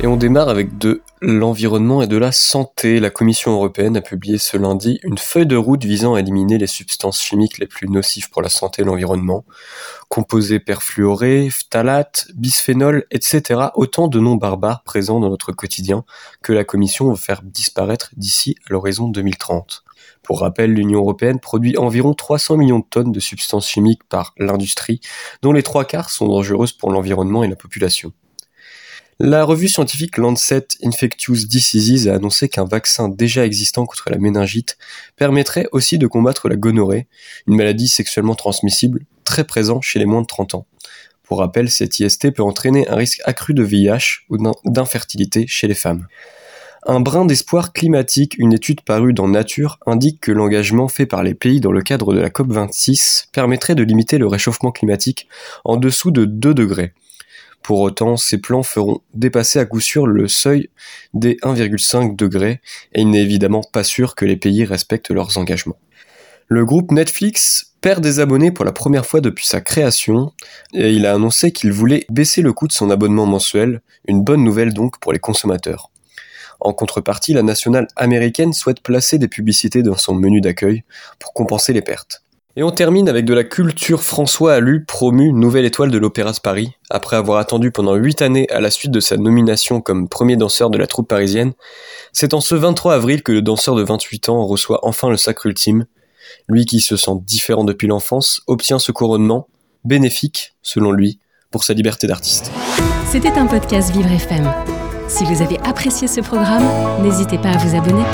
Et on démarre avec de l'environnement et de la santé. La Commission européenne a publié ce lundi une feuille de route visant à éliminer les substances chimiques les plus nocives pour la santé et l'environnement. Composés perfluorés, phtalates, bisphénol, etc. Autant de noms barbares présents dans notre quotidien que la Commission veut faire disparaître d'ici à l'horizon 2030. Pour rappel, l'Union européenne produit environ 300 millions de tonnes de substances chimiques par l'industrie, dont les trois quarts sont dangereuses pour l'environnement et la population. La revue scientifique Lancet Infectious Diseases a annoncé qu'un vaccin déjà existant contre la méningite permettrait aussi de combattre la gonorrhée, une maladie sexuellement transmissible très présente chez les moins de 30 ans. Pour rappel, cette IST peut entraîner un risque accru de VIH ou d'infertilité chez les femmes. Un brin d'espoir climatique, une étude parue dans Nature indique que l'engagement fait par les pays dans le cadre de la COP26 permettrait de limiter le réchauffement climatique en dessous de 2 degrés. Pour autant, ces plans feront dépasser à coup sûr le seuil des 1,5 degrés et il n'est évidemment pas sûr que les pays respectent leurs engagements. Le groupe Netflix perd des abonnés pour la première fois depuis sa création et il a annoncé qu'il voulait baisser le coût de son abonnement mensuel, une bonne nouvelle donc pour les consommateurs. En contrepartie, la nationale américaine souhaite placer des publicités dans son menu d'accueil pour compenser les pertes. Et on termine avec de la culture François Allu promu nouvelle étoile de l'Opéra de Paris. Après avoir attendu pendant 8 années à la suite de sa nomination comme premier danseur de la troupe parisienne, c'est en ce 23 avril que le danseur de 28 ans reçoit enfin le sacre ultime. Lui qui se sent différent depuis l'enfance obtient ce couronnement, bénéfique, selon lui, pour sa liberté d'artiste. C'était un podcast Vivre FM. Si vous avez apprécié ce programme, n'hésitez pas à vous abonner.